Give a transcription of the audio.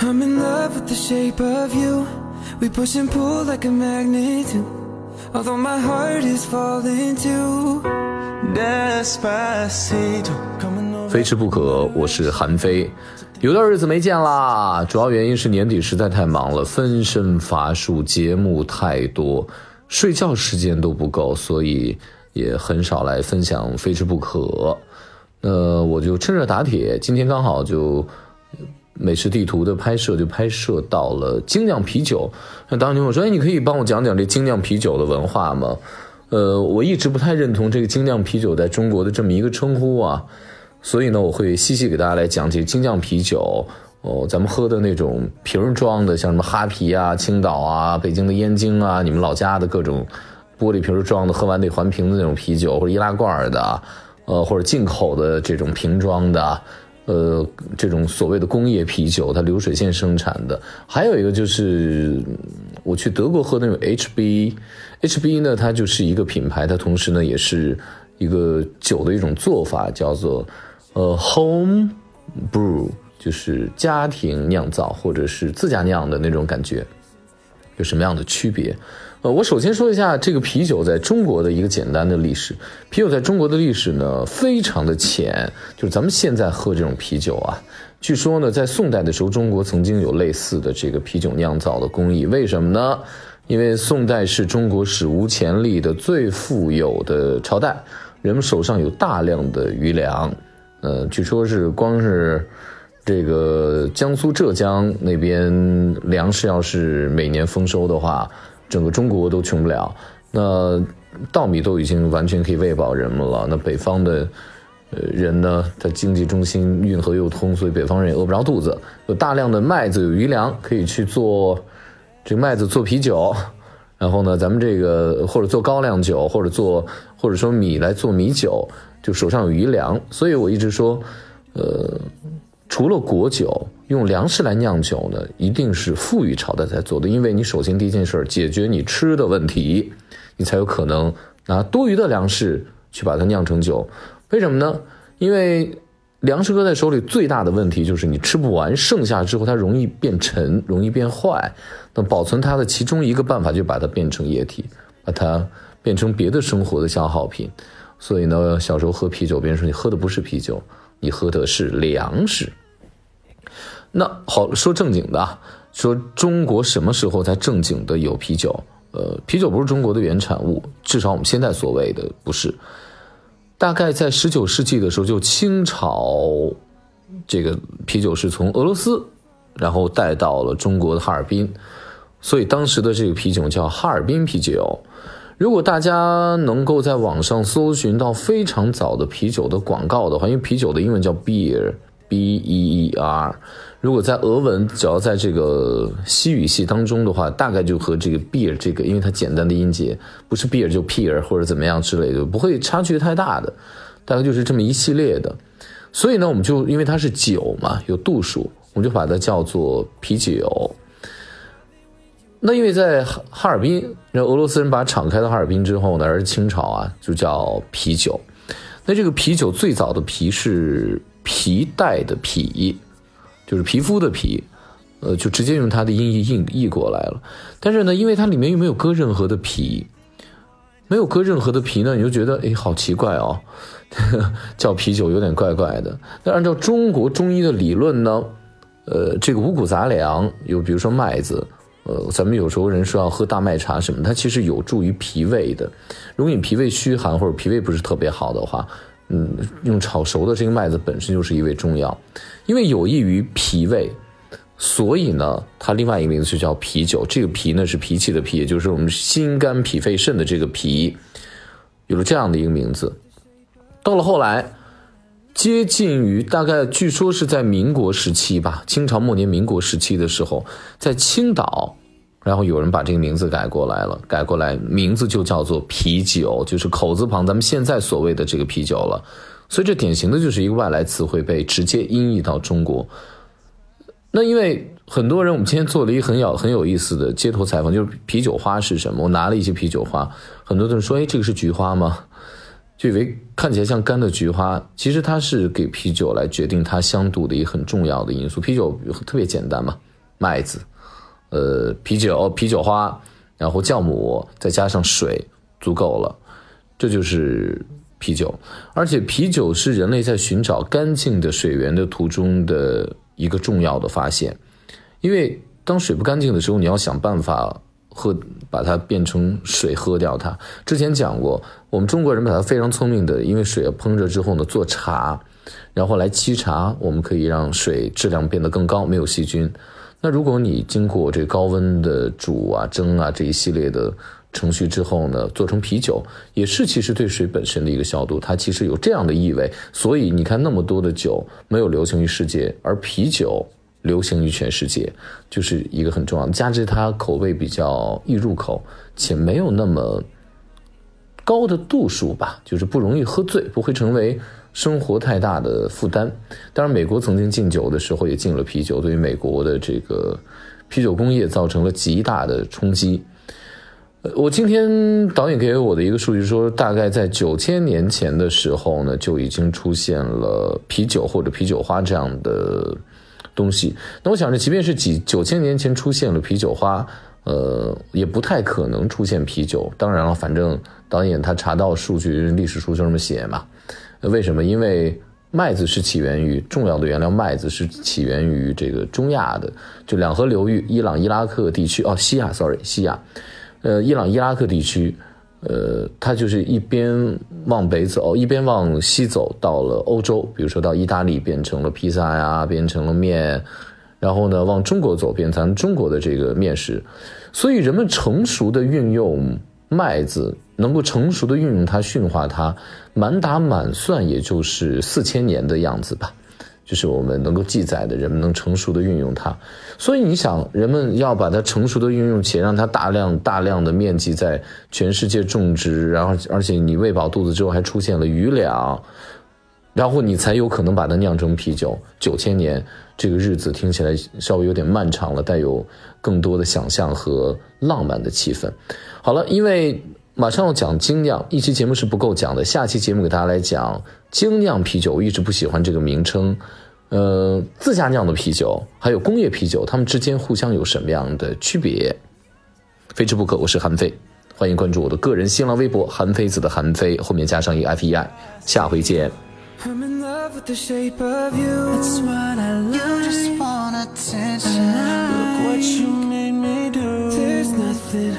I'm in love with the shape of you. We push and pull like a magnet do. Although my heart is falling too. Despacito, coming over. 非吃不可，我是韩非。有段日子没见啦，主要原因是年底实在太忙了，分身乏术，节目太多，睡觉时间都不够，所以也很少来分享非吃不可。那我就趁热打铁，今天刚好就美食地图的拍摄就拍摄到了精酿啤酒。那当时我说，哎，你可以帮我讲讲这精酿啤酒的文化吗？呃，我一直不太认同这个精酿啤酒在中国的这么一个称呼啊，所以呢，我会细细给大家来讲解精酿啤酒。哦，咱们喝的那种瓶装的，像什么哈啤啊、青岛啊、北京的燕京啊，你们老家的各种玻璃瓶装的，喝完得还瓶的那种啤酒，或者易拉罐的，呃，或者进口的这种瓶装的。呃，这种所谓的工业啤酒，它流水线生产的，还有一个就是我去德国喝那种 HB，HB 呢，它就是一个品牌，它同时呢也是一个酒的一种做法，叫做呃 home brew，就是家庭酿造或者是自家酿的那种感觉，有什么样的区别？呃，我首先说一下这个啤酒在中国的一个简单的历史。啤酒在中国的历史呢，非常的浅，就是咱们现在喝这种啤酒啊，据说呢，在宋代的时候，中国曾经有类似的这个啤酒酿造的工艺。为什么呢？因为宋代是中国史无前例的最富有的朝代，人们手上有大量的余粮。呃，据说是光是这个江苏、浙江那边粮食要是每年丰收的话。整个中国都穷不了，那稻米都已经完全可以喂饱人们了。那北方的，呃人呢，他经济中心运河又通，所以北方人也饿不着肚子，有大量的麦子有余粮，可以去做这麦子做啤酒。然后呢，咱们这个或者做高粱酒，或者做或者说米来做米酒，就手上有余粮。所以我一直说，呃，除了果酒。用粮食来酿酒呢，一定是富裕朝代才做的，因为你首先第一件事解决你吃的问题，你才有可能拿多余的粮食去把它酿成酒。为什么呢？因为粮食搁在手里最大的问题就是你吃不完，剩下之后它容易变沉，容易变坏。那保存它的其中一个办法就把它变成液体，把它变成别的生活的消耗品。所以呢，小时候喝啤酒，别人说你喝的不是啤酒，你喝的是粮食。那好，说正经的，说中国什么时候才正经的有啤酒？呃，啤酒不是中国的原产物，至少我们现在所谓的不是。大概在十九世纪的时候，就清朝，这个啤酒是从俄罗斯，然后带到了中国的哈尔滨，所以当时的这个啤酒叫哈尔滨啤酒。如果大家能够在网上搜寻到非常早的啤酒的广告的话，因为啤酒的英文叫 beer b e e r，如果在俄文，只要在这个西语系当中的话，大概就和这个 beer 这个，因为它简单的音节，不是 beer 就 peer 或者怎么样之类的，不会差距太大的，大概就是这么一系列的。所以呢，我们就因为它是酒嘛，有度数，我们就把它叫做啤酒。那因为在哈尔滨，那俄罗斯人把敞开到哈尔滨之后呢，而清朝啊就叫啤酒。那这个啤酒最早的皮是皮带的皮。就是皮肤的皮，呃，就直接用它的音译译译过来了。但是呢，因为它里面又没有割任何的皮，没有割任何的皮呢，你就觉得哎，好奇怪哦，叫啤酒有点怪怪的。那按照中国中医的理论呢，呃，这个五谷杂粮有，比如说麦子，呃，咱们有时候人说要喝大麦茶什么，它其实有助于脾胃的。如果你脾胃虚寒或者脾胃不是特别好的话。嗯，用炒熟的这个麦子本身就是一味中药，因为有益于脾胃，所以呢，它另外一个名字就叫啤酒。这个脾呢是脾气的脾，也就是我们心肝脾肺肾的这个脾，有了这样的一个名字。到了后来，接近于大概据说是在民国时期吧，清朝末年民国时期的时候，在青岛。然后有人把这个名字改过来了，改过来名字就叫做啤酒，就是口字旁，咱们现在所谓的这个啤酒了。所以这典型的就是一个外来词汇被直接音译到中国。那因为很多人，我们今天做了一个很有很有意思的街头采访，就是啤酒花是什么？我拿了一些啤酒花，很多人说：“哎，这个是菊花吗？”就以为看起来像干的菊花，其实它是给啤酒来决定它香度的一个很重要的因素。啤酒特别简单嘛，麦子，呃，啤酒、啤酒花，然后酵母，再加上水，足够了，这就是啤酒。而且啤酒是人类在寻找干净的水源的途中的一个重要的发现，因为当水不干净的时候，你要想办法。喝，把它变成水喝掉它。之前讲过，我们中国人把它非常聪明的，因为水要烹热之后呢，做茶，然后来沏茶，我们可以让水质量变得更高，没有细菌。那如果你经过这高温的煮啊、蒸啊这一系列的程序之后呢，做成啤酒，也是其实对水本身的一个消毒，它其实有这样的意味。所以你看，那么多的酒没有流行于世界，而啤酒。流行于全世界，就是一个很重要的。加之它口味比较易入口，且没有那么高的度数吧，就是不容易喝醉，不会成为生活太大的负担。当然，美国曾经禁酒的时候也禁了啤酒，对于美国的这个啤酒工业造成了极大的冲击。我今天导演给我的一个数据说，大概在九千年前的时候呢，就已经出现了啤酒或者啤酒花这样的。东西，那我想着，即便是几九千年前出现了啤酒花，呃，也不太可能出现啤酒。当然了，反正导演他查到数据，历史书就这么写嘛。为什么？因为麦子是起源于重要的原料，麦子是起源于这个中亚的，就两河流域，伊朗、伊拉克地区。哦，西亚，sorry，西亚，呃，伊朗、伊拉克地区。呃，他就是一边往北走，一边往西走，到了欧洲，比如说到意大利变成了披萨呀，变成了面，然后呢，往中国走，变成中国的这个面食。所以人们成熟的运用麦子，能够成熟的运用它，驯化它，满打满算也就是四千年的样子吧。就是我们能够记载的，人们能成熟的运用它，所以你想，人们要把它成熟的运用，且让它大量大量的面积在全世界种植，然后而且你喂饱肚子之后还出现了余粮，然后你才有可能把它酿成啤酒。九千年这个日子听起来稍微有点漫长了，带有更多的想象和浪漫的气氛。好了，因为马上要讲精酿，一期节目是不够讲的，下期节目给大家来讲。精酿啤酒，我一直不喜欢这个名称。呃，自家酿的啤酒，还有工业啤酒，它们之间互相有什么样的区别？非吃不可。我是韩非，欢迎关注我的个人新浪微博“韩非子”的韩非，后面加上一个 F E I。下回见。There's nothing